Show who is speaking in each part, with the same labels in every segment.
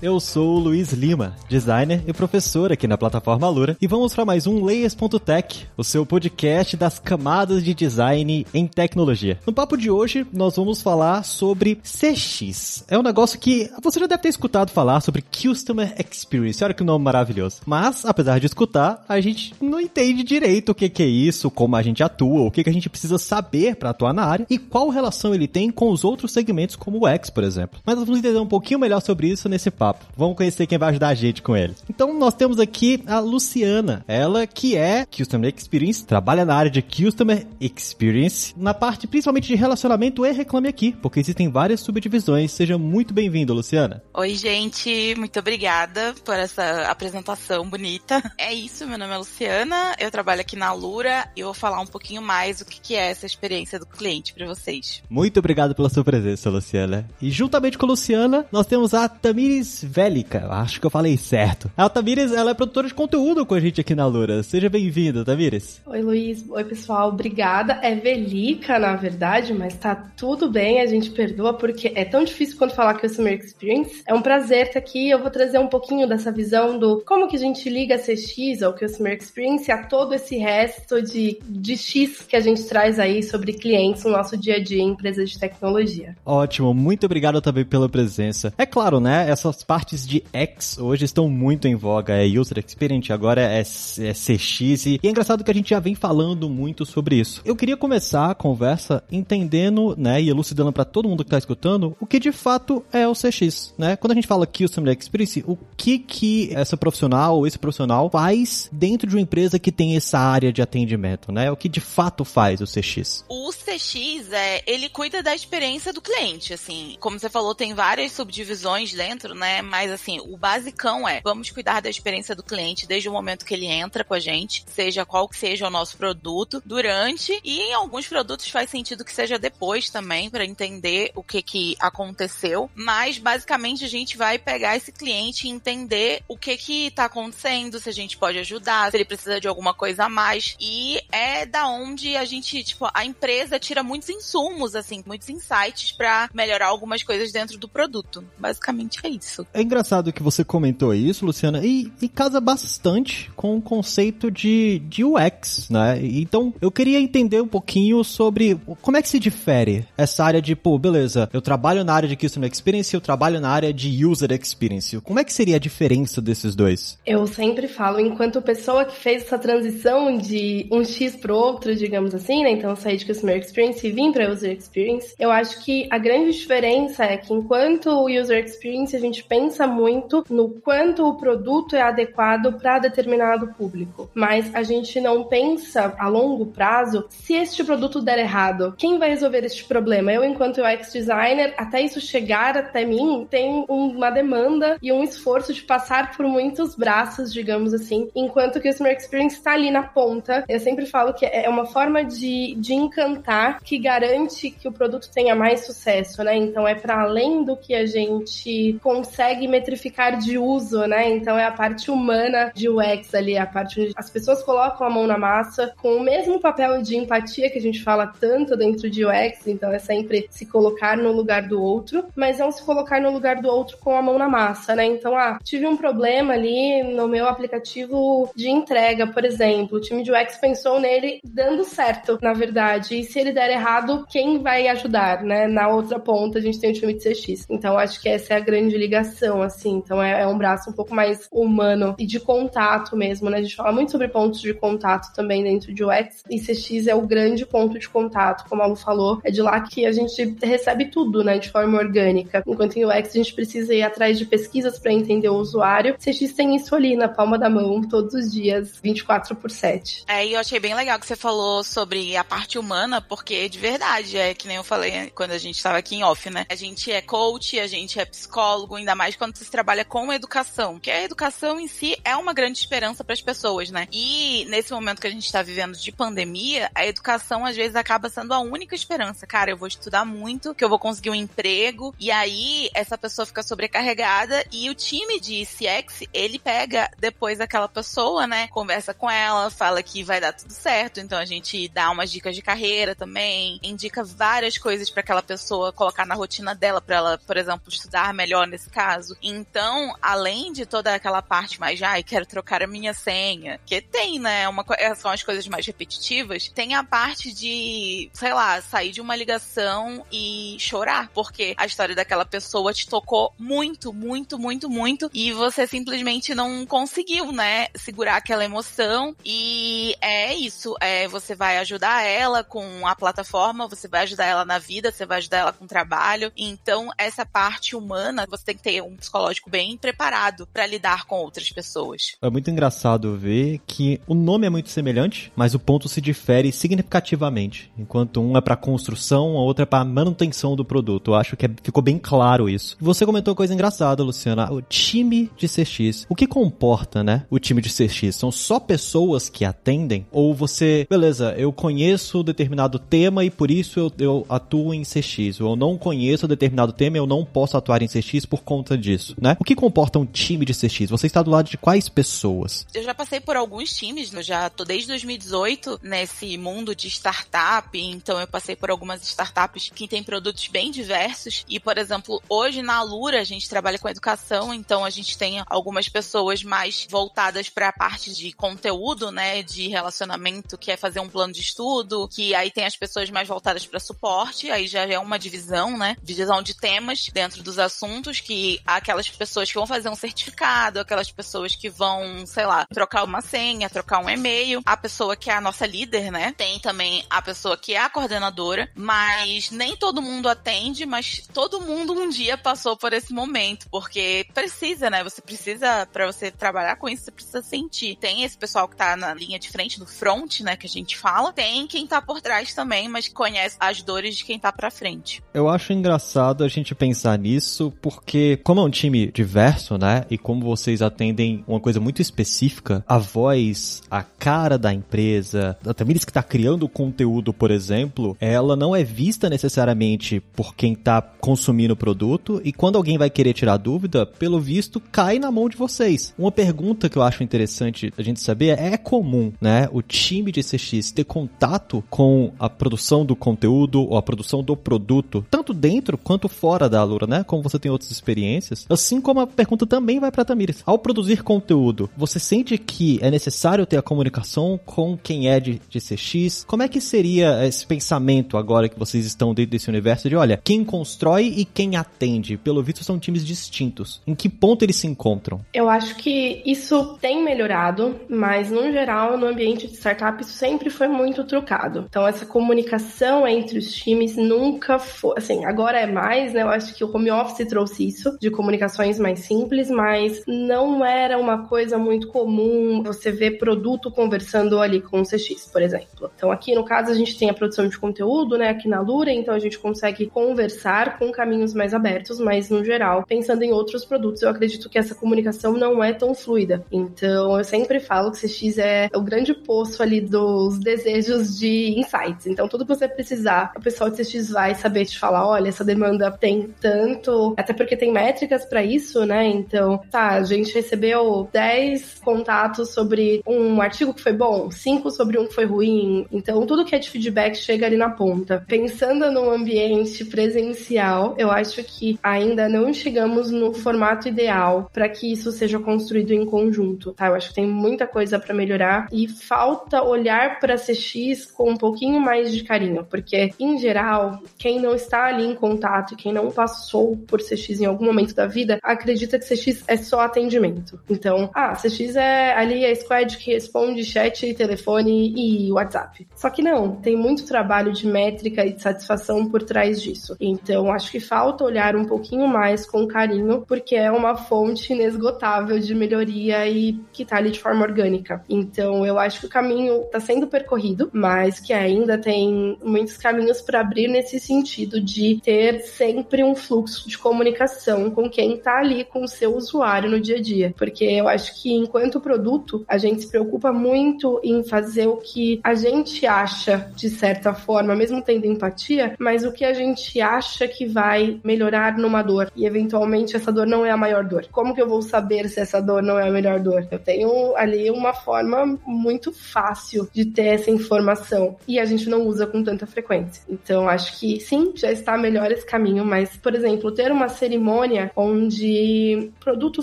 Speaker 1: Eu sou o Luiz Lima, designer e professor aqui na plataforma Lura, e vamos para mais um Layers.tech, o seu podcast das camadas de design em tecnologia. No papo de hoje, nós vamos falar sobre CX. É um negócio que você já deve ter escutado falar sobre Customer Experience. Olha que nome maravilhoso. Mas, apesar de escutar, a gente não entende direito o que, que é isso, como a gente atua, o que, que a gente precisa saber para atuar na área e qual relação ele tem com os outros segmentos, como o X, por exemplo. Mas nós vamos entender um pouquinho melhor sobre isso nesse papo papo. Vamos conhecer quem vai ajudar a gente com ele. Então nós temos aqui a Luciana, ela que é Customer Experience, trabalha na área de Customer Experience, na parte principalmente de relacionamento e reclame aqui, porque existem várias subdivisões. Seja muito bem-vindo, Luciana.
Speaker 2: Oi, gente, muito obrigada por essa apresentação bonita. É isso, meu nome é Luciana, eu trabalho aqui na Lura e eu vou falar um pouquinho mais o que é essa experiência do cliente para vocês.
Speaker 1: Muito obrigado pela sua presença, Luciana. E juntamente com a Luciana, nós temos a Tamires Vélica, acho que eu falei certo. A Tamires, ela é produtora de conteúdo com a gente aqui na Lura. Seja bem-vinda, Tamires.
Speaker 3: Oi, Luiz. Oi, pessoal. Obrigada. É Velica, na verdade, mas tá tudo bem, a gente perdoa, porque é tão difícil quando falar Customer Experience. É um prazer estar aqui. Eu vou trazer um pouquinho dessa visão do como que a gente liga a CX ao Customer Experience a todo esse resto de, de X que a gente traz aí sobre clientes no nosso dia a dia em empresas de tecnologia.
Speaker 1: Ótimo. Muito obrigado também pela presença. É claro, né? Essas partes de X hoje estão muito em voga. É User Experience, agora é, é CX. E é engraçado que a gente já vem falando muito sobre isso. Eu queria começar a conversa entendendo, né, e elucidando para todo mundo que está escutando, o que de fato é o CX, né? Quando a gente fala Customer Experience, o que que essa profissional ou esse profissional faz dentro de uma empresa que tem essa área de atendimento, né? O que de fato faz o CX?
Speaker 2: O CX, é, ele cuida da experiência do cliente, assim. Como você falou, tem várias subdivisões dentro, né? Mas assim, o basicão é, vamos cuidar da experiência do cliente desde o momento que ele entra com a gente, seja qual que seja o nosso produto, durante e em alguns produtos faz sentido que seja depois também para entender o que que aconteceu, mas basicamente a gente vai pegar esse cliente e entender o que que tá acontecendo, se a gente pode ajudar, se ele precisa de alguma coisa a mais e é da onde a gente, tipo, a empresa tira muitos insumos assim, muitos insights para melhorar algumas coisas dentro do produto. Basicamente é isso.
Speaker 1: É engraçado que você comentou isso, Luciana, e, e casa bastante com o conceito de, de UX, né? Então, eu queria entender um pouquinho sobre como é que se difere essa área de, pô, beleza, eu trabalho na área de Customer Experience, eu trabalho na área de User Experience. Como é que seria a diferença desses dois?
Speaker 3: Eu sempre falo, enquanto pessoa que fez essa transição de um X pro outro, digamos assim, né? Então, sair de Customer Experience e vim para User Experience, eu acho que a grande diferença é que enquanto User Experience a gente pensa pensa muito no quanto o produto é adequado para determinado público, mas a gente não pensa a longo prazo se este produto der errado, quem vai resolver este problema? Eu, enquanto UX designer, até isso chegar até mim, tem uma demanda e um esforço de passar por muitos braços, digamos assim, enquanto que o Customer Experience está ali na ponta. Eu sempre falo que é uma forma de, de encantar que garante que o produto tenha mais sucesso, né? Então é para além do que a gente consegue consegue metrificar de uso, né? Então é a parte humana de UX ali, a parte onde as pessoas colocam a mão na massa com o mesmo papel de empatia que a gente fala tanto dentro de UX, então é sempre se colocar no lugar do outro, mas não se colocar no lugar do outro com a mão na massa, né? Então, ah, tive um problema ali no meu aplicativo de entrega, por exemplo, o time de UX pensou nele dando certo, na verdade, e se ele der errado, quem vai ajudar, né? Na outra ponta a gente tem o time de CX. Então, acho que essa é a grande ligação assim. Então é, é, um braço um pouco mais humano e de contato mesmo, né? A gente fala muito sobre pontos de contato também dentro de UX. E CX é o grande ponto de contato, como a Lu falou. É de lá que a gente recebe tudo, né? De forma orgânica. Enquanto em UX a gente precisa ir atrás de pesquisas para entender o usuário. CX tem isso ali na palma da mão, todos os dias, 24 por 7.
Speaker 2: É, e eu achei bem legal que você falou sobre a parte humana, porque de verdade, é que nem eu falei quando a gente estava aqui em off, né? A gente é coach, a gente é psicólogo, ainda mais quando se trabalha com educação, que a educação em si é uma grande esperança para as pessoas, né? E nesse momento que a gente está vivendo de pandemia, a educação às vezes acaba sendo a única esperança. Cara, eu vou estudar muito, que eu vou conseguir um emprego, e aí essa pessoa fica sobrecarregada e o time de CX, ele pega depois aquela pessoa, né? Conversa com ela, fala que vai dar tudo certo, então a gente dá umas dicas de carreira também, indica várias coisas para aquela pessoa colocar na rotina dela, para ela, por exemplo, estudar melhor nesse caso. Então, além de toda aquela parte mais, ai, quero trocar a minha senha, que tem, né? Uma, são as coisas mais repetitivas, tem a parte de, sei lá, sair de uma ligação e chorar, porque a história daquela pessoa te tocou muito, muito, muito, muito, e você simplesmente não conseguiu, né, segurar aquela emoção. E é isso, é, você vai ajudar ela com a plataforma, você vai ajudar ela na vida, você vai ajudar ela com o trabalho. Então, essa parte humana, você tem que ter um psicológico bem preparado para lidar com outras pessoas.
Speaker 1: É muito engraçado ver que o nome é muito semelhante, mas o ponto se difere significativamente. Enquanto um é para construção, a outra é para manutenção do produto. Eu acho que é, ficou bem claro isso. Você comentou coisa engraçada, Luciana. O time de CX. O que comporta, né? O time de CX? São só pessoas que atendem? Ou você, beleza, eu conheço determinado tema e por isso eu, eu atuo em CX. Ou eu não conheço determinado tema e eu não posso atuar em CX por conta disso, né? O que comporta um time de CX? Você está do lado de quais pessoas?
Speaker 2: Eu já passei por alguns times, eu já tô desde 2018 nesse mundo de startup, então eu passei por algumas startups que têm produtos bem diversos e, por exemplo, hoje na Alura a gente trabalha com educação, então a gente tem algumas pessoas mais voltadas para a parte de conteúdo, né, de relacionamento, que é fazer um plano de estudo, que aí tem as pessoas mais voltadas para suporte, aí já é uma divisão, né, divisão de temas dentro dos assuntos, que aquelas pessoas que vão fazer um certificado, aquelas pessoas que vão, sei lá, trocar uma senha, trocar um e-mail, a pessoa que é a nossa líder, né, tem também a pessoa que é a coordenadora, mas nem todo mundo atende, mas todo mundo um dia passou por esse momento, porque precisa, né, você precisa, para você trabalhar com isso, você precisa sentir. Tem esse pessoal que tá na linha de frente, no front, né, que a gente fala, tem quem tá por trás também, mas conhece as dores de quem tá pra frente.
Speaker 1: Eu acho engraçado a gente pensar nisso, porque como é um time diverso, né, e como vocês atendem uma coisa muito específica, a voz, a cara da empresa, a Tamires que tá criando o conteúdo, por exemplo, ela não é vista necessariamente por quem tá consumindo o produto, e quando alguém vai querer tirar dúvida, pelo visto, cai na mão de vocês. Uma pergunta que eu acho interessante a gente saber é, é comum, né, o time de CX ter contato com a produção do conteúdo ou a produção do produto, tanto dentro quanto fora da Alura, né, como você tem outras experiências, assim como a pergunta também vai para Tamires. Ao produzir conteúdo, você sente que é necessário ter a comunicação com quem é de, de CX? Como é que seria esse pensamento agora que vocês estão dentro desse universo de, olha, quem constrói e quem atende? Pelo visto são times distintos. Em que ponto eles se encontram?
Speaker 3: Eu acho que isso tem melhorado, mas no geral, no ambiente de startup, isso sempre foi muito trocado. Então, essa comunicação entre os times nunca foi. Assim, agora é mais, né? Eu acho que o home office trouxe isso, de comunicações mais simples, mas não era uma coisa muito comum você ver produto conversando ali com o CX, por exemplo. Então, aqui no caso, a gente tem a produção de conteúdo, né? Aqui na Lura, então a gente consegue conversar com caminhos mais abertos, mas no geral, pensando em outros produtos, eu acredito que essa comunicação não é tão fluida. Então, eu sempre falo que CX é o grande poço ali dos desejos de insights. Então, tudo que você precisar, o pessoal de CX vai saber te falar, olha, essa demanda tem tanto, até porque tem métricas para isso, né? Então, tá, a gente recebeu 10 contatos sobre um artigo que foi bom, 5 sobre um que foi ruim. Então, tudo que é de feedback chega ali na ponta. Pensando no ambiente presencial, eu acho que ainda não chegamos no formato ideal para que isso seja construído em conjunto, tá? Eu acho que tem muita coisa para melhorar e falta olhar para CX com um pouquinho mais de carinho, porque em geral, quem não está ali em contato, quem não passou por CX em algum momento da vida, acredita que CX é só atendimento. Então, ah, CX é ali a squad que responde chat, telefone e WhatsApp. Só que não, tem muito trabalho de métrica e de satisfação por trás disso. Então, acho que falta olhar um pouquinho mais com carinho, porque é uma fonte inesgotável de melhoria e que tá ali de forma orgânica. Então, eu acho que o caminho está sendo percorrido, mas que ainda tem muitos caminhos para abrir nesse sentido de ter sempre um fluxo de comunicação com quem está ali com o seu usuário no dia a dia. Porque eu acho que enquanto produto, a gente se preocupa muito em fazer o que a gente acha de certa forma, mesmo tendo empatia, mas o que a gente acha que vai melhorar numa dor. E eventualmente essa dor não é a maior dor. Como que eu vou saber se essa dor não é a melhor dor? Eu tenho ali uma forma muito fácil de ter essa informação e a gente não usa com tanta frequência. Então acho que sim, já está melhor esse caminho, mas por exemplo, ter uma cerimônia onde o produto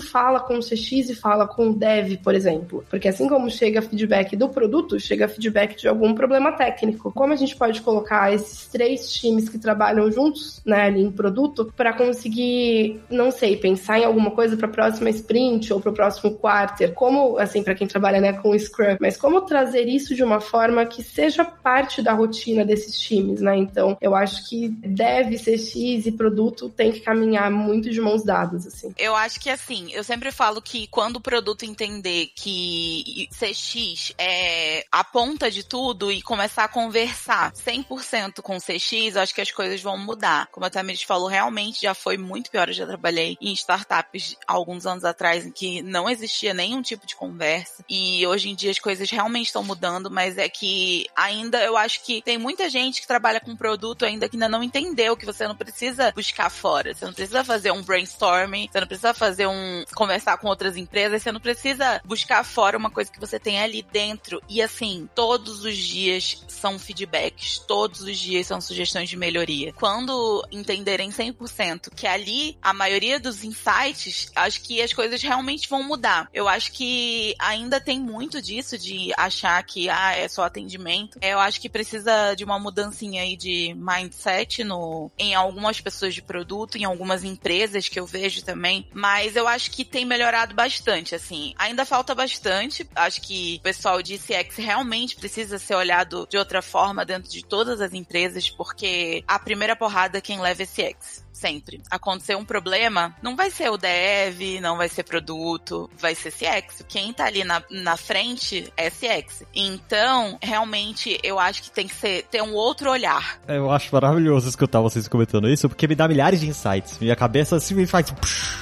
Speaker 3: fala com o CX e fala com o dev, por exemplo, porque assim como chega feedback do produto, chega feedback de algum problema técnico. Como a gente pode colocar esses três times que trabalham juntos, né, ali em produto, para conseguir, não sei, pensar em alguma coisa para a próxima sprint ou para o próximo quarter? Como, assim, para quem trabalha, né, com Scrum, mas como trazer isso de uma forma que seja parte da rotina desses times, né? Então, eu acho que deve ser X e produto tem que caminhar muito de mãos dadas, assim.
Speaker 2: Eu acho que assim, eu sempre falo que quando o produto entender que CX é a ponta de tudo e começar a conversar 100% com CX, eu acho que as coisas vão mudar. Como a Tamiris falou, realmente já foi muito pior. Eu já trabalhei em startups alguns anos atrás em que não existia nenhum tipo de conversa e hoje em dia as coisas realmente estão mudando, mas é que ainda eu acho que tem muita gente que trabalha com produto ainda que ainda não entendeu que você não precisa buscar fora, você não precisa fazer um brainstorming, você não precisa fazer um conversar com outras empresas, você não precisa buscar fora uma coisa que você tem ali dentro. E assim, todos os dias são feedbacks, todos os dias são sugestões de melhoria. Quando entenderem 100% que ali a maioria dos insights, acho que as coisas realmente vão mudar. Eu acho que ainda tem muito disso de achar que ah, é só atendimento. Eu acho que precisa de uma mudancinha aí de mindset no em algumas pessoas de produto, em algumas empresas que eu vejo também, mas eu acho que tem melhorado bastante, assim. Ainda falta bastante. Acho que o pessoal de CX realmente precisa ser olhado de outra forma dentro de todas as empresas, porque a primeira porrada quem leva é CX sempre. Acontecer um problema, não vai ser o dev, não vai ser produto, vai ser CX. Quem tá ali na, na frente é CX. Então, realmente, eu acho que tem que ser, ter um outro olhar.
Speaker 1: Eu acho maravilhoso escutar vocês comentando isso, porque me dá milhares de insights. Minha cabeça assim me faz.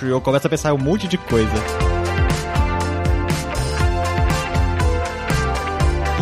Speaker 1: Eu começo a pensar um monte de coisa.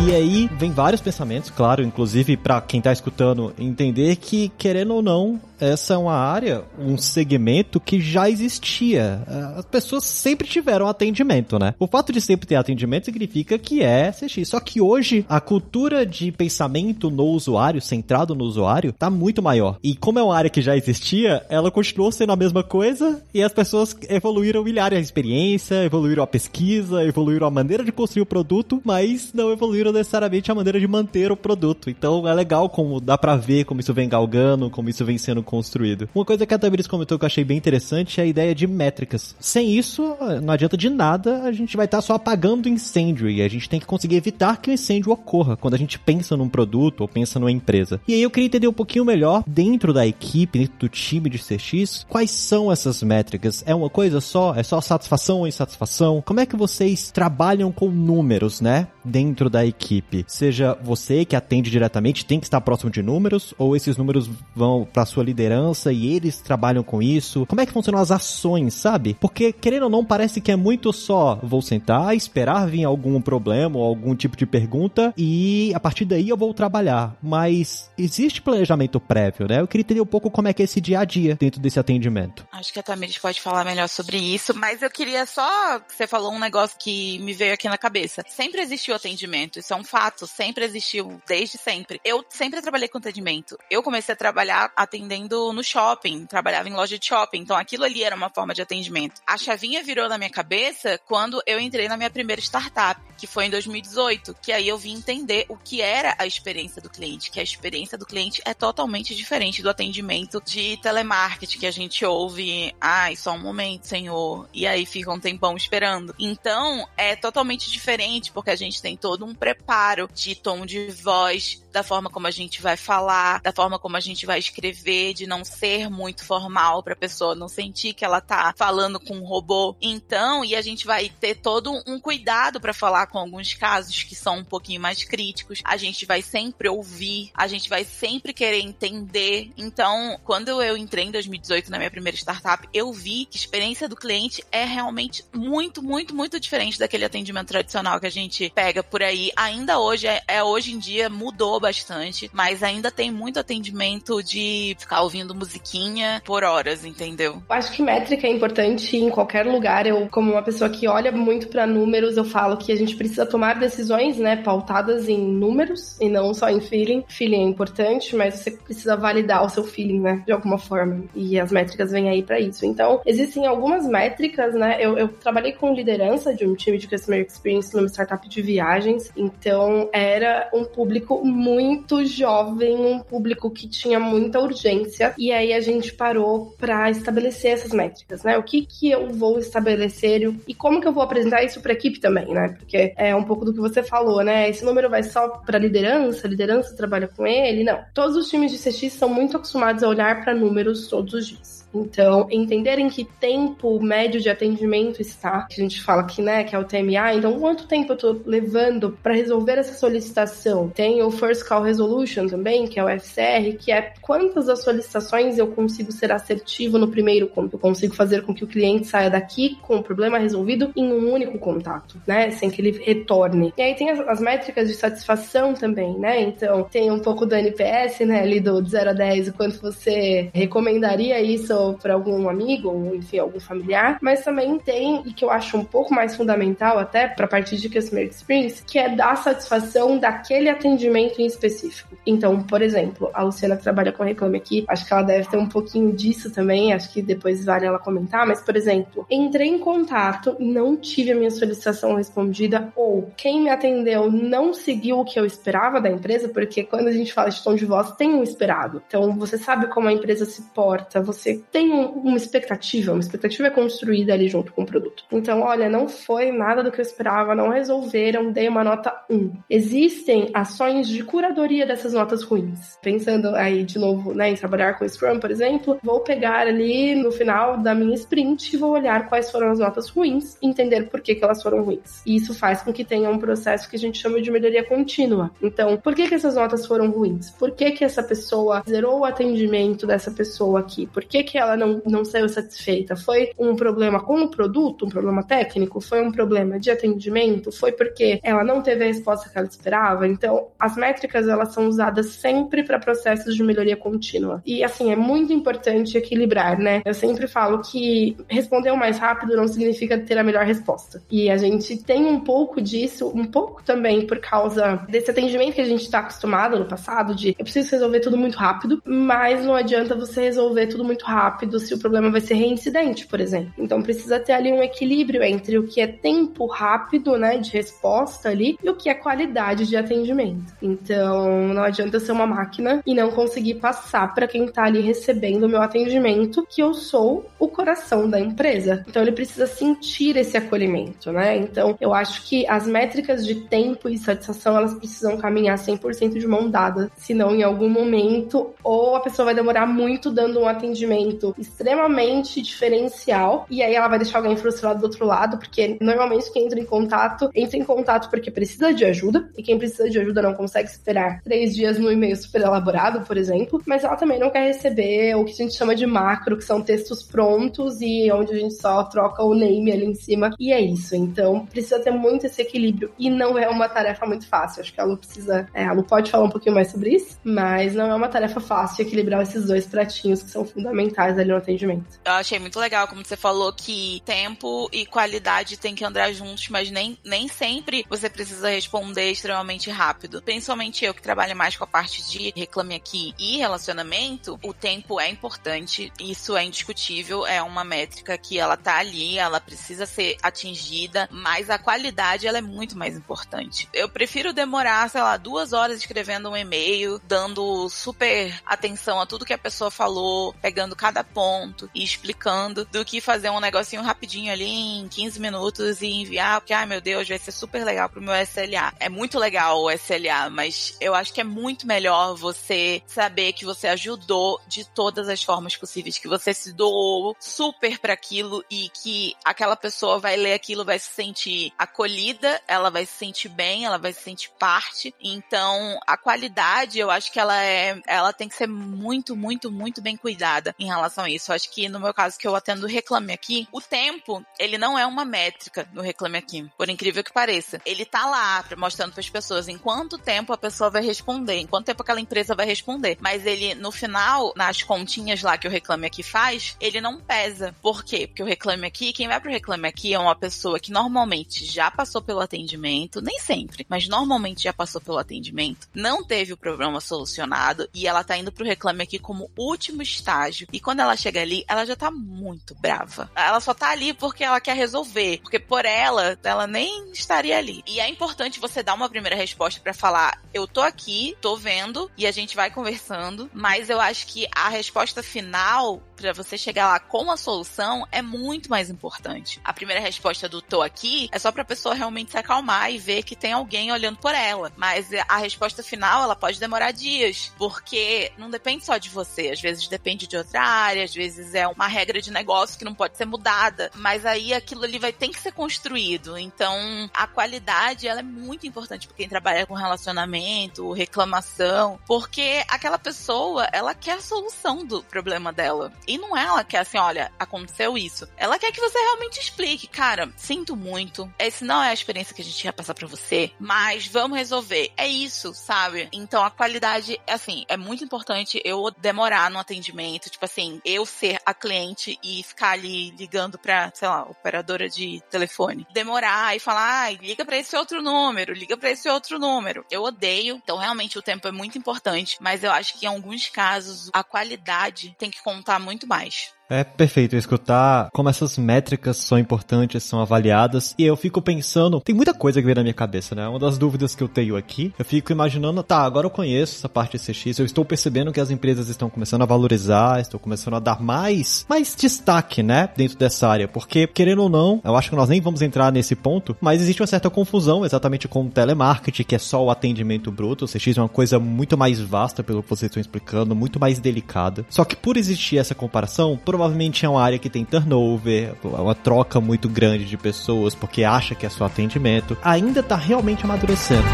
Speaker 1: E aí vem vários pensamentos, claro, inclusive para quem tá escutando entender que, querendo ou não, essa é uma área, um segmento que já existia. É, as pessoas sempre tiveram atendimento, né? O fato de sempre ter atendimento significa que é CX. Só que hoje a cultura de pensamento no usuário, centrado no usuário, tá muito maior. E como é uma área que já existia, ela continuou sendo a mesma coisa e as pessoas evoluíram milhares a experiência, evoluíram a pesquisa, evoluíram a maneira de construir o produto, mas não evoluíram necessariamente a maneira de manter o produto. Então é legal como dá para ver como isso vem galgando, como isso vem sendo construído. Uma coisa que a Tamiris comentou que eu achei bem interessante é a ideia de métricas. Sem isso, não adianta de nada, a gente vai estar tá só apagando incêndio e a gente tem que conseguir evitar que o incêndio ocorra quando a gente pensa num produto ou pensa numa empresa. E aí eu queria entender um pouquinho melhor, dentro da equipe, dentro do time de CX, quais são essas métricas? É uma coisa só? É só satisfação ou insatisfação? Como é que vocês trabalham com números, né? Dentro da equipe. Seja você que atende diretamente, tem que estar próximo de números, ou esses números vão para sua liderança liderança e eles trabalham com isso? Como é que funcionam as ações, sabe? Porque, querendo ou não, parece que é muito só vou sentar, esperar vir algum problema ou algum tipo de pergunta e a partir daí eu vou trabalhar. Mas existe planejamento prévio, né? Eu queria entender um pouco como é que é esse dia a dia dentro desse atendimento.
Speaker 2: Acho que a Tamiris pode falar melhor sobre isso, mas eu queria só. Você falou um negócio que me veio aqui na cabeça. Sempre existiu atendimento, isso é um fato, sempre existiu, desde sempre. Eu sempre trabalhei com atendimento. Eu comecei a trabalhar atendendo no shopping, trabalhava em loja de shopping, então aquilo ali era uma forma de atendimento. A chavinha virou na minha cabeça quando eu entrei na minha primeira startup, que foi em 2018, que aí eu vim entender o que era a experiência do cliente, que a experiência do cliente é totalmente diferente do atendimento de telemarketing que a gente ouve, ai, só um momento, senhor, e aí fica um tempão esperando. Então, é totalmente diferente porque a gente tem todo um preparo de tom de voz, da forma como a gente vai falar, da forma como a gente vai escrever, de não ser muito formal para a pessoa não sentir que ela tá falando com um robô. Então, e a gente vai ter todo um cuidado para falar com alguns casos que são um pouquinho mais críticos. A gente vai sempre ouvir, a gente vai sempre querer entender. Então, quando eu entrei em 2018 na minha primeira startup, eu vi que a experiência do cliente é realmente muito, muito, muito diferente daquele atendimento tradicional que a gente pega por aí. Ainda hoje, é, é hoje em dia mudou bastante, mas ainda tem muito atendimento de ficar ouvindo musiquinha por horas, entendeu?
Speaker 3: Acho que métrica é importante em qualquer lugar. Eu, como uma pessoa que olha muito para números, eu falo que a gente precisa tomar decisões, né, pautadas em números e não só em feeling. Feeling é importante, mas você precisa validar o seu feeling, né, de alguma forma. E as métricas vêm aí para isso. Então, existem algumas métricas, né? Eu, eu trabalhei com liderança de um time de customer experience numa startup de viagens. Então, era um público muito jovem, um público que tinha muita urgência. E aí a gente parou para estabelecer essas métricas, né? O que que eu vou estabelecer e como que eu vou apresentar isso para a equipe também, né? Porque é um pouco do que você falou, né? Esse número vai só para liderança, liderança trabalha com ele, não. Todos os times de CX são muito acostumados a olhar para números todos os dias. Então, entender em que tempo médio de atendimento está, que a gente fala aqui, né, que é o TMA. Então, quanto tempo eu tô levando para resolver essa solicitação? Tem o First Call Resolution também, que é o FCR, que é quantas das solicitações eu consigo ser assertivo no primeiro contato. Eu consigo fazer com que o cliente saia daqui com o problema resolvido em um único contato, né, sem que ele retorne. E aí tem as, as métricas de satisfação também, né? Então, tem um pouco do NPS, né, ali do 0 a 10, o quanto você recomendaria isso para algum amigo, ou enfim, algum familiar, mas também tem, e que eu acho um pouco mais fundamental até para partir de Customer Experience, que é dar satisfação daquele atendimento em específico. Então, por exemplo, a Luciana que trabalha com Reclame aqui, acho que ela deve ter um pouquinho disso também, acho que depois vale ela comentar, mas, por exemplo, entrei em contato não tive a minha solicitação respondida, ou quem me atendeu não seguiu o que eu esperava da empresa, porque quando a gente fala de tom de voz, tem um esperado. Então, você sabe como a empresa se porta, você tem um, uma expectativa, uma expectativa é construída ali junto com o produto. Então, olha, não foi nada do que eu esperava, não resolveram, dei uma nota 1. Existem ações de curadoria dessas notas ruins. Pensando aí de novo, né, em trabalhar com Scrum, por exemplo, vou pegar ali no final da minha sprint e vou olhar quais foram as notas ruins, entender por que, que elas foram ruins. E isso faz com que tenha um processo que a gente chama de melhoria contínua. Então, por que, que essas notas foram ruins? Por que, que essa pessoa zerou o atendimento dessa pessoa aqui? Por que, que ela não, não saiu satisfeita? Foi um problema com o produto, um problema técnico? Foi um problema de atendimento? Foi porque ela não teve a resposta que ela esperava? Então, as métricas elas são usadas sempre para processos de melhoria contínua. E assim, é muito importante equilibrar, né? Eu sempre falo que responder o mais rápido não significa ter a melhor resposta. E a gente tem um pouco disso, um pouco também por causa desse atendimento que a gente está acostumado no passado, de eu preciso resolver tudo muito rápido, mas não adianta você resolver tudo muito rápido rápido se o problema vai ser reincidente, por exemplo. Então precisa ter ali um equilíbrio entre o que é tempo rápido, né, de resposta ali, e o que é qualidade de atendimento. Então não adianta ser uma máquina e não conseguir passar para quem tá ali recebendo o meu atendimento que eu sou o coração da empresa. Então ele precisa sentir esse acolhimento, né? Então eu acho que as métricas de tempo e satisfação elas precisam caminhar 100% de mão dada, senão em algum momento ou a pessoa vai demorar muito dando um atendimento extremamente diferencial. E aí ela vai deixar alguém frustrado do outro lado, porque normalmente quem entra em contato, entra em contato porque precisa de ajuda. E quem precisa de ajuda não consegue esperar três dias no e-mail super elaborado, por exemplo, mas ela também não quer receber o que a gente chama de macro, que são textos prontos e onde a gente só troca o name ali em cima. E é isso. Então precisa ter muito esse equilíbrio. E não é uma tarefa muito fácil. Acho que a Lu precisa, é, a Lu pode falar um pouquinho mais sobre isso, mas não é uma tarefa fácil equilibrar esses dois pratinhos que são fundamentais ali no atendimento.
Speaker 2: Eu achei muito legal, como você falou, que tempo e qualidade tem que andar juntos, mas nem, nem sempre você precisa responder extremamente rápido. Principalmente eu que trabalho mais com a parte de reclame aqui e relacionamento, o tempo é importante, isso é indiscutível, é uma métrica que ela tá ali, ela precisa ser atingida, mas a qualidade ela é muito mais importante. Eu prefiro demorar, sei lá, duas horas escrevendo um e-mail, dando super atenção a tudo que a pessoa falou, pegando cada cada ponto e explicando do que fazer um negocinho rapidinho ali em 15 minutos e enviar, porque, ai meu Deus, vai ser super legal pro meu SLA. É muito legal o SLA, mas eu acho que é muito melhor você saber que você ajudou de todas as formas possíveis, que você se doou super para aquilo e que aquela pessoa vai ler aquilo, vai se sentir acolhida, ela vai se sentir bem, ela vai se sentir parte. Então, a qualidade, eu acho que ela é, ela tem que ser muito, muito, muito bem cuidada em relação a isso. Eu acho que no meu caso que eu atendo Reclame Aqui, o tempo, ele não é uma métrica no Reclame Aqui, por incrível que pareça. Ele tá lá mostrando para as pessoas em quanto tempo a pessoa vai responder, em quanto tempo aquela empresa vai responder. Mas ele, no final, nas continhas lá que o Reclame Aqui faz, ele não pesa. Por quê? Porque o Reclame Aqui, quem vai pro Reclame Aqui é uma pessoa que normalmente já passou pelo atendimento, nem sempre, mas normalmente já passou pelo atendimento, não teve o problema solucionado e ela tá indo pro Reclame Aqui como último estágio. E quando ela chega ali, ela já tá muito brava. Ela só tá ali porque ela quer resolver, porque por ela, ela nem estaria ali. E é importante você dar uma primeira resposta para falar: eu tô aqui, tô vendo e a gente vai conversando, mas eu acho que a resposta final para você chegar lá com a solução é muito mais importante. A primeira resposta do tô aqui é só pra pessoa realmente se acalmar e ver que tem alguém olhando por ela. Mas a resposta final, ela pode demorar dias, porque não depende só de você. Às vezes depende de outra área, às vezes é uma regra de negócio que não pode ser mudada. Mas aí aquilo ali vai ter que ser construído. Então, a qualidade, ela é muito importante para quem trabalha com relacionamento, reclamação, porque aquela pessoa, ela quer a solução do problema dela. E não é ela quer assim, olha, aconteceu isso. Ela quer que você realmente explique, cara, sinto muito. Esse não é a experiência que a gente ia passar para você, mas vamos resolver. É isso, sabe? Então a qualidade, assim, é muito importante eu demorar no atendimento, tipo assim, eu ser a cliente e ficar ali ligando pra, sei lá, operadora de telefone. Demorar e falar, ah, liga para esse outro número, liga para esse outro número. Eu odeio, então realmente o tempo é muito importante, mas eu acho que em alguns casos a qualidade tem que contar muito mais.
Speaker 1: É perfeito escutar como essas métricas são importantes, são avaliadas. E eu fico pensando, tem muita coisa que vem na minha cabeça, né? Uma das dúvidas que eu tenho aqui, eu fico imaginando, tá, agora eu conheço essa parte de CX, eu estou percebendo que as empresas estão começando a valorizar, estão começando a dar mais, mais destaque, né, dentro dessa área. Porque, querendo ou não, eu acho que nós nem vamos entrar nesse ponto, mas existe uma certa confusão exatamente com o telemarketing, que é só o atendimento bruto. O CX é uma coisa muito mais vasta, pelo que vocês estão explicando, muito mais delicada. Só que por existir essa comparação, provavelmente provavelmente é uma área que tem turnover, uma troca muito grande de pessoas porque acha que é só atendimento, ainda está realmente amadurecendo.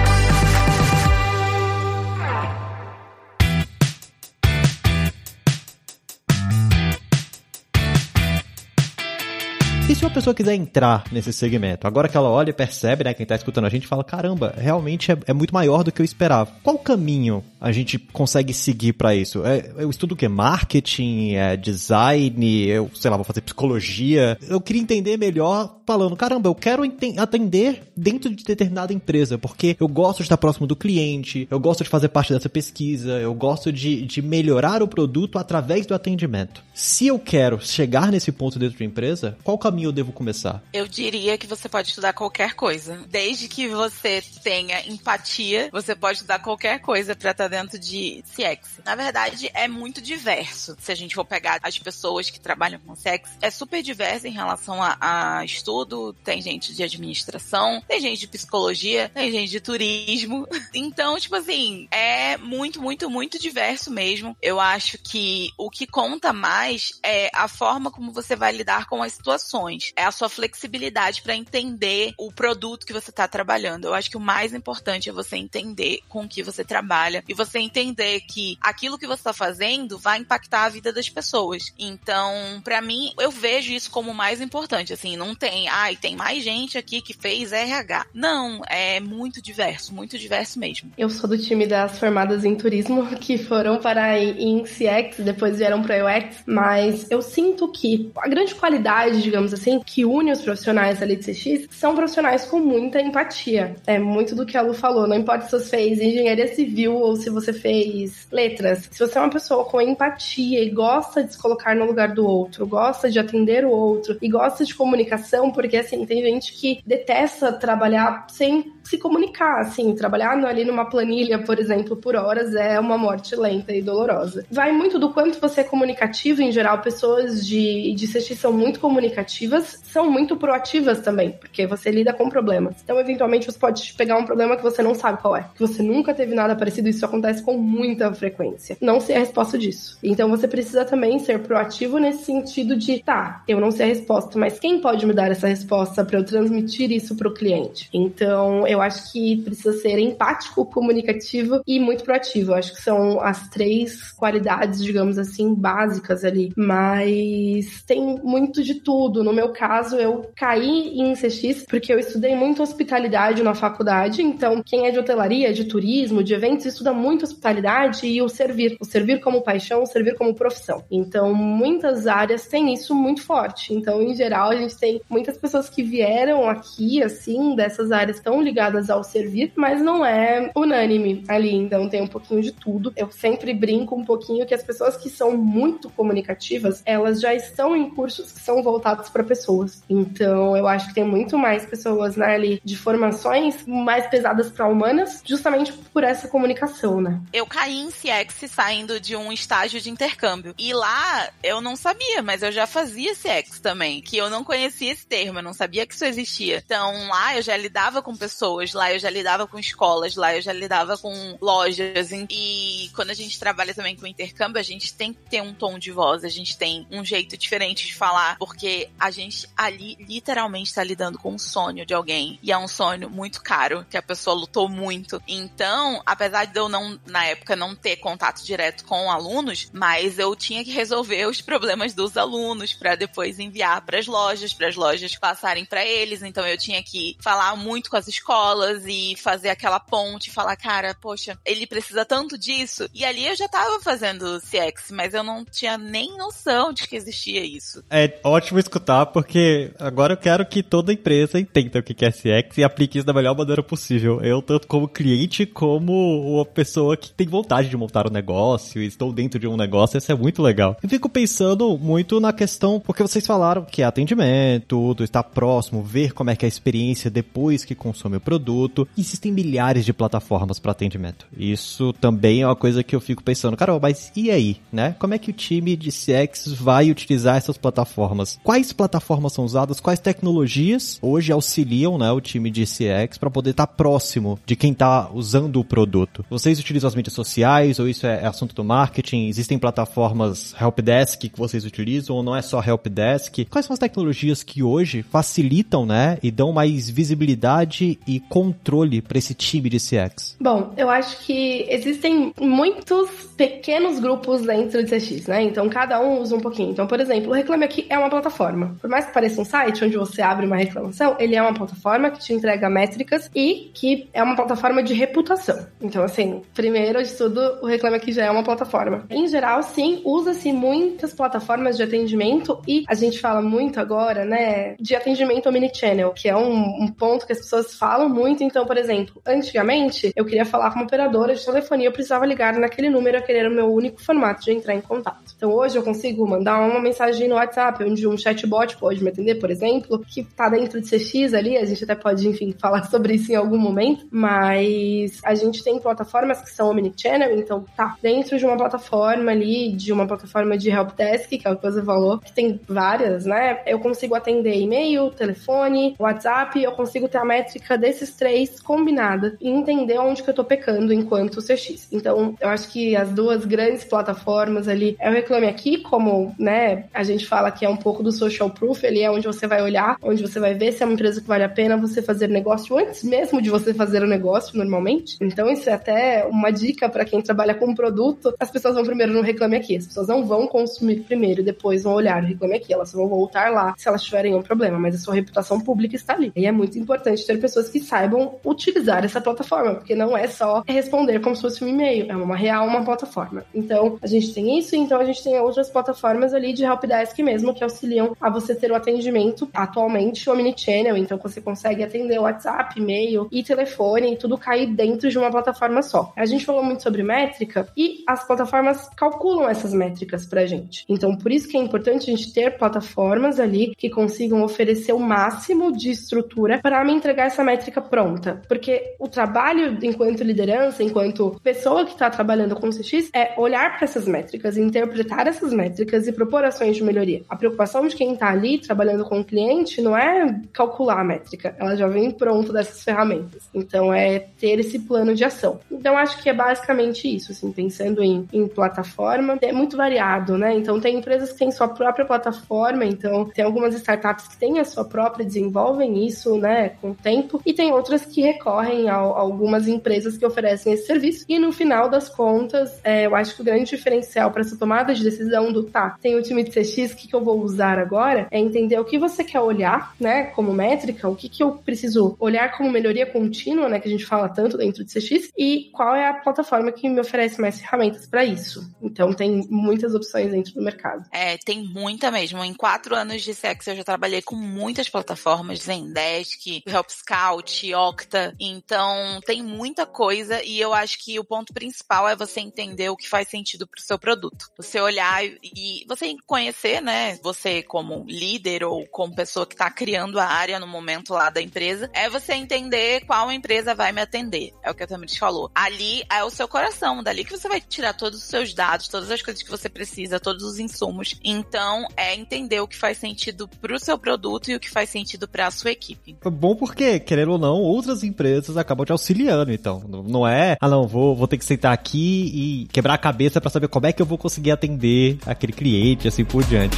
Speaker 1: E se uma pessoa quiser entrar nesse segmento, agora que ela olha e percebe, né, quem tá escutando a gente fala, caramba, realmente é, é muito maior do que eu esperava. Qual caminho a gente consegue seguir para isso? É, eu estudo o que? Marketing, é design, eu, sei lá, vou fazer psicologia. Eu queria entender melhor falando, caramba, eu quero atender dentro de determinada empresa, porque eu gosto de estar próximo do cliente, eu gosto de fazer parte dessa pesquisa, eu gosto de, de melhorar o produto através do atendimento. Se eu quero chegar nesse ponto dentro da empresa, qual caminho caminho eu devo começar?
Speaker 2: Eu diria que você pode estudar qualquer coisa. Desde que você tenha empatia, você pode estudar qualquer coisa para estar dentro de CX. Na verdade, é muito diverso. Se a gente for pegar as pessoas que trabalham com CX, é super diverso em relação a, a estudo. Tem gente de administração, tem gente de psicologia, tem gente de turismo. Então, tipo assim, é muito, muito, muito diverso mesmo. Eu acho que o que conta mais é a forma como você vai lidar com as situações é a sua flexibilidade para entender o produto que você está trabalhando. Eu acho que o mais importante é você entender com o que você trabalha e você entender que aquilo que você está fazendo vai impactar a vida das pessoas. Então, para mim, eu vejo isso como o mais importante. Assim, não tem, ai, tem mais gente aqui que fez RH. Não, é muito diverso, muito diverso mesmo.
Speaker 3: Eu sou do time das formadas em turismo que foram para em CX, depois vieram para UX, mas eu sinto que a grande qualidade, digamos assim, que une os profissionais de CX, são profissionais com muita empatia. É muito do que a Lu falou, não importa se você fez engenharia civil ou se você fez letras. Se você é uma pessoa com empatia e gosta de se colocar no lugar do outro, gosta de atender o outro e gosta de comunicação, porque assim, tem gente que detesta trabalhar sem se comunicar, assim, trabalhar ali numa planilha, por exemplo, por horas é uma morte lenta e dolorosa. Vai muito do quanto você é comunicativo, em geral, pessoas de, de CX são muito comunicativas, são muito proativas também, porque você lida com problemas. Então, eventualmente, você pode pegar um problema que você não sabe qual é, que você nunca teve nada parecido, isso acontece com muita frequência. Não sei a resposta disso. Então, você precisa também ser proativo nesse sentido de, tá, eu não sei a resposta, mas quem pode me dar essa resposta para eu transmitir isso para o cliente? Então, eu eu acho que precisa ser empático, comunicativo e muito proativo. Eu acho que são as três qualidades, digamos assim, básicas ali. Mas tem muito de tudo. No meu caso, eu caí em CX porque eu estudei muito hospitalidade na faculdade. Então, quem é de hotelaria, de turismo, de eventos, estuda muito hospitalidade e o servir. O servir como paixão, o servir como profissão. Então, muitas áreas têm isso muito forte. Então, em geral, a gente tem muitas pessoas que vieram aqui, assim, dessas áreas tão ligadas ao servir, mas não é unânime ali, então tem um pouquinho de tudo. Eu sempre brinco um pouquinho que as pessoas que são muito comunicativas, elas já estão em cursos que são voltados para pessoas. Então, eu acho que tem muito mais pessoas né, ali de formações mais pesadas para humanas, justamente por essa comunicação, né?
Speaker 2: Eu caí em CX saindo de um estágio de intercâmbio. E lá eu não sabia, mas eu já fazia CX também, que eu não conhecia esse termo, eu não sabia que isso existia. Então, lá eu já lidava com pessoas pessoas, lá eu já lidava com escolas, lá eu já lidava com lojas. E quando a gente trabalha também com intercâmbio, a gente tem que ter um tom de voz, a gente tem um jeito diferente de falar, porque a gente ali literalmente está lidando com um sonho de alguém. E é um sonho muito caro, que a pessoa lutou muito. Então, apesar de eu não, na época, não ter contato direto com alunos, mas eu tinha que resolver os problemas dos alunos para depois enviar para as lojas, para as lojas passarem para eles. Então eu tinha que falar muito com as escolas escolas e fazer aquela ponte, falar, cara, poxa, ele precisa tanto disso. E ali eu já tava fazendo CX, mas eu não tinha nem noção de que existia isso.
Speaker 1: É ótimo escutar, porque agora eu quero que toda empresa entenda o que é CX e aplique isso da melhor maneira possível. Eu, tanto como cliente, como uma pessoa que tem vontade de montar um negócio, estou dentro de um negócio, isso é muito legal. Eu fico pensando muito na questão, porque vocês falaram que é atendimento, tudo, estar próximo, ver como é que é a experiência depois que consome o produto. Existem milhares de plataformas para atendimento. Isso também é uma coisa que eu fico pensando, Carol, mas e aí, né? Como é que o time de CX vai utilizar essas plataformas? Quais plataformas são usadas? Quais tecnologias hoje auxiliam, né, o time de CX para poder estar tá próximo de quem está usando o produto? Vocês utilizam as mídias sociais ou isso é, é assunto do marketing? Existem plataformas helpdesk que vocês utilizam ou não é só helpdesk? Quais são as tecnologias que hoje facilitam, né, e dão mais visibilidade e controle para esse time de CX?
Speaker 3: Bom, eu acho que existem muitos pequenos grupos dentro de CX, né? Então cada um usa um pouquinho. Então, por exemplo, o Reclame Aqui é uma plataforma. Por mais que pareça um site onde você abre uma reclamação, ele é uma plataforma que te entrega métricas e que é uma plataforma de reputação. Então, assim, primeiro de tudo, o Reclame Aqui já é uma plataforma. Em geral, sim, usa-se muitas plataformas de atendimento e a gente fala muito agora, né, de atendimento omnichannel, que é um, um ponto que as pessoas falam muito. Então, por exemplo, antigamente eu queria falar com uma operadora de telefonia, eu precisava ligar naquele número, aquele era o meu único formato de entrar em contato. Então, hoje eu consigo mandar uma mensagem no WhatsApp, onde um chatbot pode me atender, por exemplo, que tá dentro de CX ali, a gente até pode, enfim, falar sobre isso em algum momento, mas a gente tem plataformas que são omnichannel, então tá dentro de uma plataforma ali, de uma plataforma de helpdesk, que é o que você falou, que tem várias, né? Eu consigo atender e-mail, telefone, WhatsApp, eu consigo ter a métrica desse esses três combinada e entender onde que eu tô pecando enquanto CX. Então, eu acho que as duas grandes plataformas ali é o Reclame Aqui, como, né, a gente fala que é um pouco do social proof, ele é onde você vai olhar, onde você vai ver se é uma empresa que vale a pena você fazer negócio antes mesmo de você fazer o negócio, normalmente. Então, isso é até uma dica para quem trabalha com produto. As pessoas vão primeiro no Reclame Aqui. As pessoas não vão consumir primeiro e depois vão olhar no Reclame Aqui. Elas vão voltar lá se elas tiverem um problema, mas a sua reputação pública está ali. E é muito importante ter pessoas que saibam utilizar essa plataforma, porque não é só responder como se fosse um e-mail, é uma real uma plataforma. Então, a gente tem isso, então a gente tem outras plataformas ali de helpdesk mesmo que auxiliam a você ter o atendimento atualmente omnichannel, então você consegue atender WhatsApp, e-mail e telefone e tudo cair dentro de uma plataforma só. A gente falou muito sobre métrica e as plataformas calculam essas métricas pra gente. Então, por isso que é importante a gente ter plataformas ali que consigam oferecer o máximo de estrutura para me entregar essa métrica pronta. Porque o trabalho enquanto liderança, enquanto pessoa que está trabalhando com CX, é olhar para essas métricas, interpretar essas métricas e propor ações de melhoria. A preocupação de quem está ali trabalhando com o cliente não é calcular a métrica, ela já vem pronta dessas ferramentas. Então, é ter esse plano de ação. Então, acho que é basicamente isso, assim, pensando em, em plataforma, é muito variado, né? Então, tem empresas que têm sua própria plataforma, então, tem algumas startups que têm a sua própria, desenvolvem isso, né, com o tempo, e tem outras que recorrem a, a algumas empresas que oferecem esse serviço. E no final das contas, é, eu acho que o grande diferencial para essa tomada de decisão do tá, tem o time de CX, o que, que eu vou usar agora, é entender o que você quer olhar, né, como métrica, o que, que eu preciso olhar como melhoria contínua, né, que a gente fala tanto dentro de CX, e qual é a plataforma que me oferece mais ferramentas para isso. Então, tem muitas opções dentro do mercado.
Speaker 2: É, tem muita mesmo. Em quatro anos de CX, eu já trabalhei com muitas plataformas, Zendesk, Help Scout, Okta. Então, tem muita coisa e eu acho que o ponto principal é você entender o que faz sentido pro seu produto. Você olhar e você conhecer, né, você como líder ou como pessoa que está criando a área no momento lá da empresa, é você entender qual empresa vai me atender. É o que a Tamiris falou. Ali é o seu coração, dali que você vai tirar todos os seus dados, todas as coisas que você precisa, todos os insumos. Então, é entender o que faz sentido pro seu produto e o que faz sentido para a sua equipe.
Speaker 1: Bom porque, querendo ou não, outras empresas acabam te auxiliando, então. Não é, ah não, vou, vou ter que sentar aqui e quebrar a cabeça para saber como é que eu vou conseguir atender aquele cliente, assim por diante.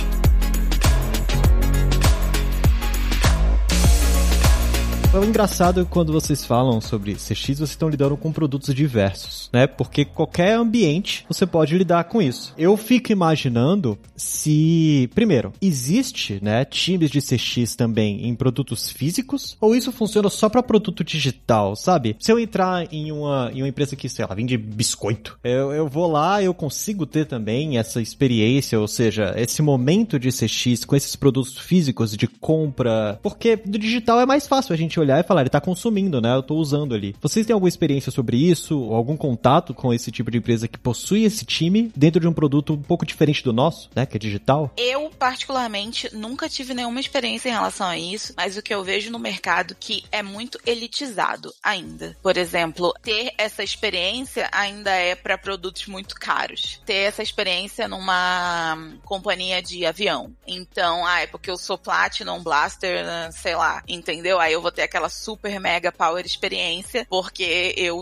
Speaker 1: Engraçado é que quando vocês falam sobre CX, vocês estão lidando com produtos diversos, né? Porque qualquer ambiente você pode lidar com isso. Eu fico imaginando se, primeiro, existe, né, times de CX também em produtos físicos ou isso funciona só para produto digital, sabe? Se eu entrar em uma, em uma empresa que, sei lá, vende biscoito, eu, eu vou lá, eu consigo ter também essa experiência, ou seja, esse momento de CX com esses produtos físicos de compra, porque do digital é mais fácil a gente olhar e falar, ele tá consumindo, né? Eu tô usando ali. Vocês têm alguma experiência sobre isso? Ou algum contato com esse tipo de empresa que possui esse time dentro de um produto um pouco diferente do nosso, né? Que é digital?
Speaker 2: Eu, particularmente, nunca tive nenhuma experiência em relação a isso, mas o que eu vejo no mercado que é muito elitizado ainda. Por exemplo, ter essa experiência ainda é para produtos muito caros. Ter essa experiência numa companhia de avião. Então, ah, é porque eu sou Platinum Blaster, sei lá, entendeu? Aí eu vou ter aquela super mega power experiência, porque eu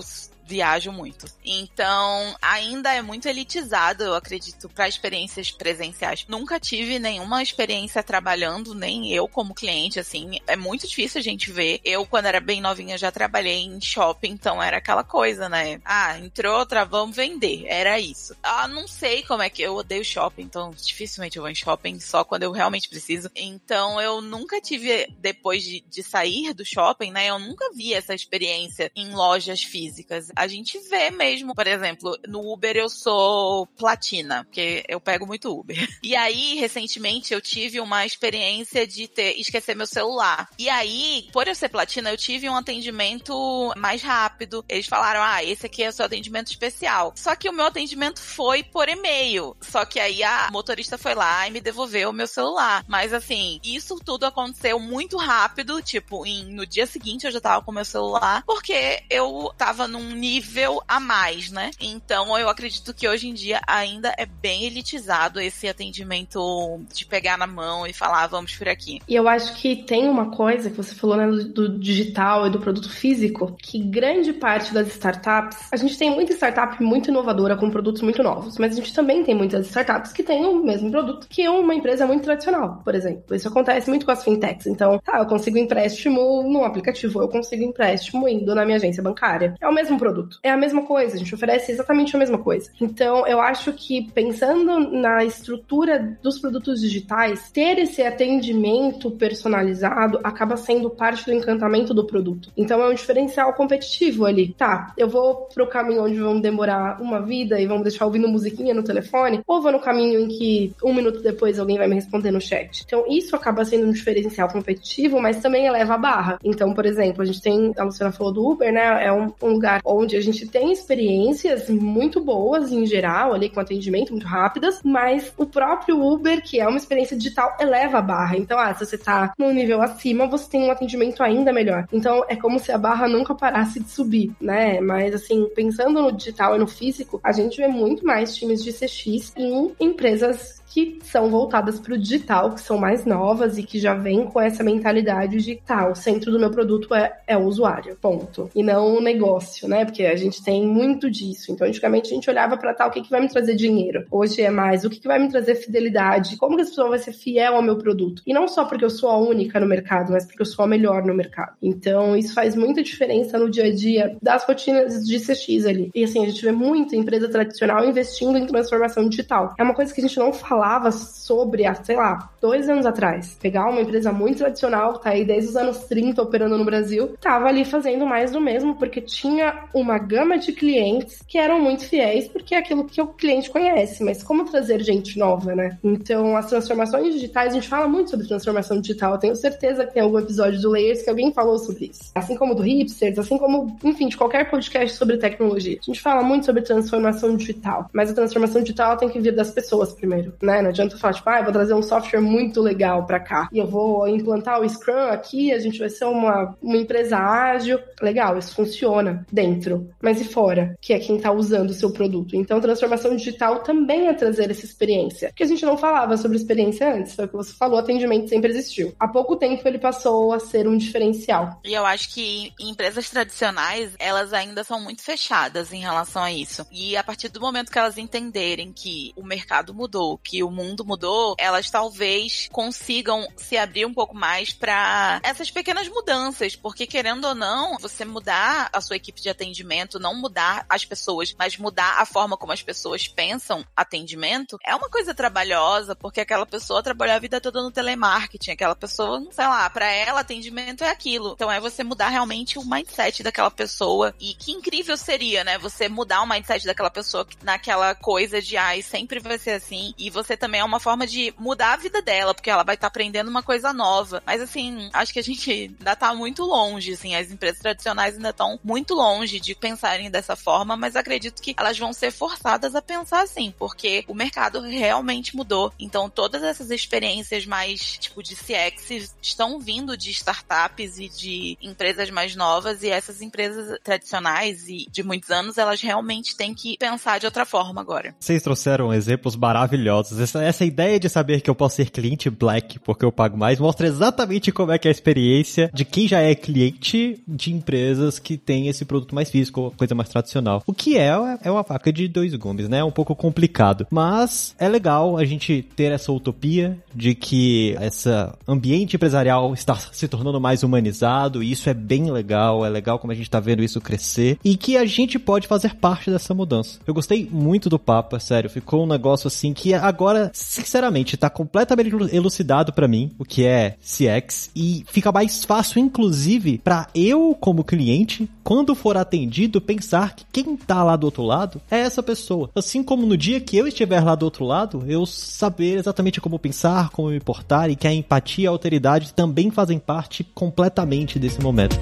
Speaker 2: viajo muito. Então, ainda é muito elitizado, eu acredito, para experiências presenciais. Nunca tive nenhuma experiência trabalhando, nem eu como cliente, assim. É muito difícil a gente ver. Eu, quando era bem novinha, já trabalhei em shopping, então era aquela coisa, né? Ah, entrou outra, vamos vender. Era isso. Ah, não sei como é que eu odeio shopping, então dificilmente eu vou em shopping só quando eu realmente preciso. Então, eu nunca tive, depois de, de sair do shopping, né? Eu nunca vi essa experiência em lojas físicas a gente vê mesmo. Por exemplo, no Uber eu sou platina, porque eu pego muito Uber. E aí, recentemente, eu tive uma experiência de ter esquecer meu celular. E aí, por eu ser platina, eu tive um atendimento mais rápido. Eles falaram: ah, esse aqui é o seu atendimento especial. Só que o meu atendimento foi por e-mail. Só que aí a motorista foi lá e me devolveu o meu celular. Mas assim, isso tudo aconteceu muito rápido. Tipo, em, no dia seguinte eu já tava com meu celular, porque eu tava num nível nível a mais, né? Então eu acredito que hoje em dia ainda é bem elitizado esse atendimento de pegar na mão e falar, vamos por aqui.
Speaker 3: E eu acho que tem uma coisa que você falou, né, do, digital e do produto físico, que grande parte das startups, a gente tem muita startup muito inovadora com produtos muito novos, mas a gente também tem muitas startups que têm o mesmo produto que uma empresa muito tradicional, por exemplo. Isso acontece muito com as fintechs. Então, tá, eu consigo empréstimo no aplicativo, eu consigo empréstimo indo na minha agência bancária. É o mesmo produto produto. É a mesma coisa, a gente oferece exatamente a mesma coisa. Então, eu acho que pensando na estrutura dos produtos digitais, ter esse atendimento personalizado acaba sendo parte do encantamento do produto. Então, é um diferencial competitivo ali. Tá, eu vou pro caminho onde vão demorar uma vida e vão deixar ouvindo musiquinha no telefone, ou vou no caminho em que um minuto depois alguém vai me responder no chat. Então, isso acaba sendo um diferencial competitivo, mas também eleva a barra. Então, por exemplo, a gente tem, a Luciana falou do Uber, né? É um, um lugar onde a gente tem experiências muito boas em geral, ali com atendimento muito rápidas, mas o próprio Uber, que é uma experiência digital, eleva a barra. Então, ah, se você tá no nível acima, você tem um atendimento ainda melhor. Então, é como se a barra nunca parasse de subir, né? Mas, assim, pensando no digital e no físico, a gente vê muito mais times de CX em empresas que são voltadas para o digital, que são mais novas e que já vêm com essa mentalidade de tá, o centro do meu produto é, é o usuário, ponto. E não o negócio, né? Porque a gente tem muito disso. Então, antigamente a gente olhava para tal, tá, o que, que vai me trazer dinheiro? Hoje é mais o que, que vai me trazer fidelidade? Como que essa pessoa vai ser fiel ao meu produto? E não só porque eu sou a única no mercado, mas porque eu sou a melhor no mercado. Então, isso faz muita diferença no dia a dia das rotinas de CX ali. E assim, a gente vê muita empresa tradicional investindo em transformação digital. É uma coisa que a gente não fala falava sobre há, sei lá, dois anos atrás. Pegar uma empresa muito tradicional, tá aí desde os anos 30 operando no Brasil, tava ali fazendo mais do mesmo, porque tinha uma gama de clientes que eram muito fiéis, porque é aquilo que o cliente conhece, mas como trazer gente nova, né? Então, as transformações digitais, a gente fala muito sobre transformação digital, tenho certeza que tem algum episódio do Layers que alguém falou sobre isso. Assim como do Hipsters, assim como, enfim, de qualquer podcast sobre tecnologia. A gente fala muito sobre transformação digital, mas a transformação digital tem que vir das pessoas primeiro, né? Não adianta falar, tipo, ah, vou trazer um software muito legal para cá e eu vou implantar o Scrum aqui, a gente vai ser uma, uma empresa ágil. Legal, isso funciona dentro, mas e fora, que é quem tá usando o seu produto. Então, transformação digital também é trazer essa experiência, porque a gente não falava sobre experiência antes, foi o que você falou, atendimento sempre existiu. Há pouco tempo ele passou a ser um diferencial.
Speaker 2: E eu acho que empresas tradicionais, elas ainda são muito fechadas em relação a isso. E a partir do momento que elas entenderem que o mercado mudou, que o mundo mudou, elas talvez consigam se abrir um pouco mais para essas pequenas mudanças, porque querendo ou não, você mudar a sua equipe de atendimento, não mudar as pessoas, mas mudar a forma como as pessoas pensam atendimento, é uma coisa trabalhosa, porque aquela pessoa trabalhou a vida toda no telemarketing, aquela pessoa, sei lá, para ela atendimento é aquilo. Então é você mudar realmente o mindset daquela pessoa. E que incrível seria, né, você mudar o mindset daquela pessoa naquela coisa de ai, sempre vai ser assim e você você também é uma forma de mudar a vida dela, porque ela vai estar tá aprendendo uma coisa nova. Mas assim, acho que a gente ainda tá muito longe, assim, as empresas tradicionais ainda estão muito longe de pensarem dessa forma, mas acredito que elas vão ser forçadas a pensar assim, porque o mercado realmente mudou. Então todas essas experiências mais tipo de CX estão vindo de startups e de empresas mais novas e essas empresas tradicionais e de muitos anos, elas realmente têm que pensar de outra forma agora.
Speaker 1: Vocês trouxeram exemplos maravilhosos essa, essa ideia de saber que eu posso ser cliente black porque eu pago mais mostra exatamente como é que é a experiência de quem já é cliente de empresas que tem esse produto mais físico, coisa mais tradicional. O que é, é uma faca de dois gumes, né? É um pouco complicado. Mas é legal a gente ter essa utopia de que esse ambiente empresarial está se tornando mais humanizado, e isso é bem legal, é legal como a gente está vendo isso crescer, e que a gente pode fazer parte dessa mudança. Eu gostei muito do papo, sério, ficou um negócio assim que agora agora, sinceramente, tá completamente elucidado para mim o que é CX e fica mais fácil, inclusive, para eu, como cliente, quando for atendido, pensar que quem tá lá do outro lado é essa pessoa. Assim como no dia que eu estiver lá do outro lado, eu saber exatamente como pensar, como me portar e que a empatia e a alteridade também fazem parte completamente desse momento.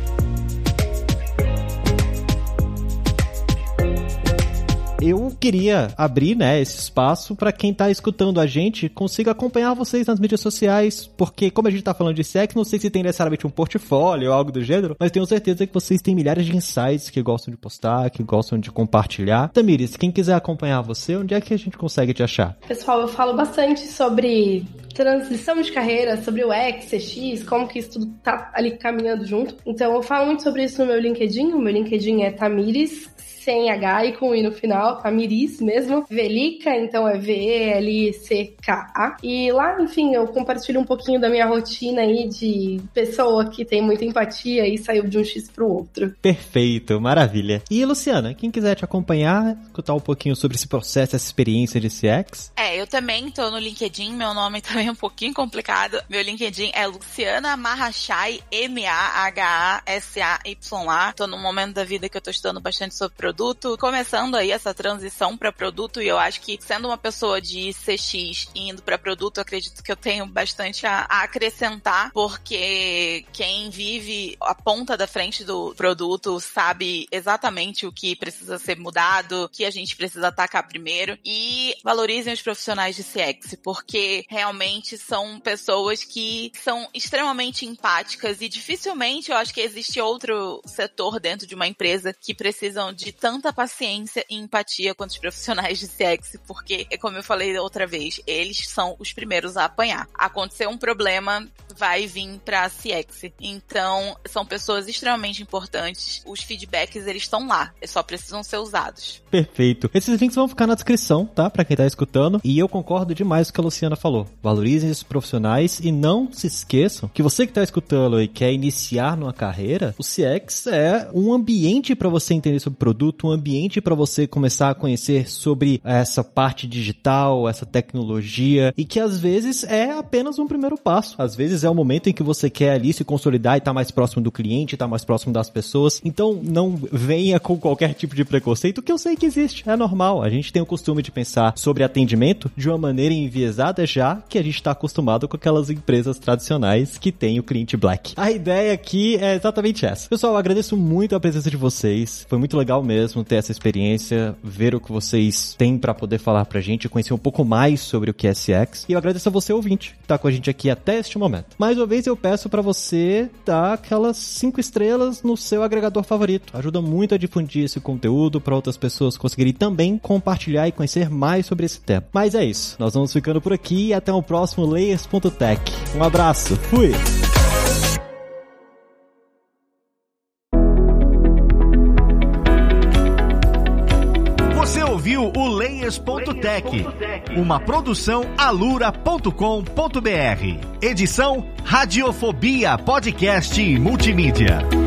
Speaker 1: Eu queria abrir, né, esse espaço para quem tá escutando a gente consiga acompanhar vocês nas mídias sociais, porque como a gente tá falando de sexo, não sei se tem necessariamente um portfólio ou algo do gênero, mas tenho certeza que vocês têm milhares de insights que gostam de postar, que gostam de compartilhar. Tamires, quem quiser acompanhar você, onde é que a gente consegue te achar?
Speaker 3: Pessoal, eu falo bastante sobre transição de carreira, sobre o X, CX, como que isso tudo tá ali caminhando junto. Então eu falo muito sobre isso no meu LinkedIn. O meu LinkedIn é Tamires sem H e com I no final, Tamiris mesmo. Velica, então é V-E-L-I-C-K-A. E lá, enfim, eu compartilho um pouquinho da minha rotina aí de pessoa que tem muita empatia e saiu de um X pro outro.
Speaker 1: Perfeito, maravilha. E Luciana, quem quiser te acompanhar, escutar um pouquinho sobre esse processo, essa experiência de CX?
Speaker 2: É, eu também tô no LinkedIn, meu nome também um pouquinho complicado. Meu LinkedIn é Luciana Mahachai, M-A-H-A-S-A-Y-A. Tô num momento da vida que eu tô estudando bastante sobre produto começando aí essa transição para produto, e eu acho que sendo uma pessoa de CX indo para produto, acredito que eu tenho bastante a, a acrescentar, porque quem vive a ponta da frente do produto sabe exatamente o que precisa ser mudado, o que a gente precisa atacar primeiro, e valorizem os profissionais de CX, porque realmente são pessoas que são extremamente empáticas e dificilmente eu acho que existe outro setor dentro de uma empresa que precisam de tanta paciência e empatia quanto os profissionais de CX, porque, é como eu falei outra vez, eles são os primeiros a apanhar. Aconteceu um problema, vai vir pra CX. Então, são pessoas extremamente importantes. Os feedbacks, eles estão lá. Só precisam ser usados.
Speaker 1: Perfeito. Esses links vão ficar na descrição, tá? Pra quem tá escutando. E eu concordo demais com o que a Luciana falou. Valorizem esses profissionais e não se esqueçam que você que tá escutando e quer iniciar numa carreira, o CX é um ambiente para você entender sobre produto, um ambiente para você começar a conhecer sobre essa parte digital, essa tecnologia e que às vezes é apenas um primeiro passo. Às vezes é o momento em que você quer ali se consolidar e estar tá mais próximo do cliente, estar tá mais próximo das pessoas. Então não venha com qualquer tipo de preconceito, que eu sei que existe, é normal. A gente tem o costume de pensar sobre atendimento de uma maneira enviesada já que a gente está acostumado com aquelas empresas tradicionais que tem o cliente black. A ideia aqui é exatamente essa. Pessoal, eu agradeço muito a presença de vocês. Foi muito legal mesmo ter essa experiência, ver o que vocês têm para poder falar pra gente, conhecer um pouco mais sobre o que é SX. E eu agradeço a você, ouvinte, que tá com a gente aqui até este momento. Mais uma vez, eu peço para você dar aquelas cinco estrelas no seu agregador favorito. Ajuda muito a difundir esse conteúdo para outras pessoas conseguirem também compartilhar e conhecer mais sobre esse tema. Mas é isso. Nós vamos ficando por aqui e até o próximo Layers.tech. Um abraço. Fui!
Speaker 4: Ouviu o Layers.tech, uma produção alura.com.br. Edição Radiofobia Podcast e Multimídia.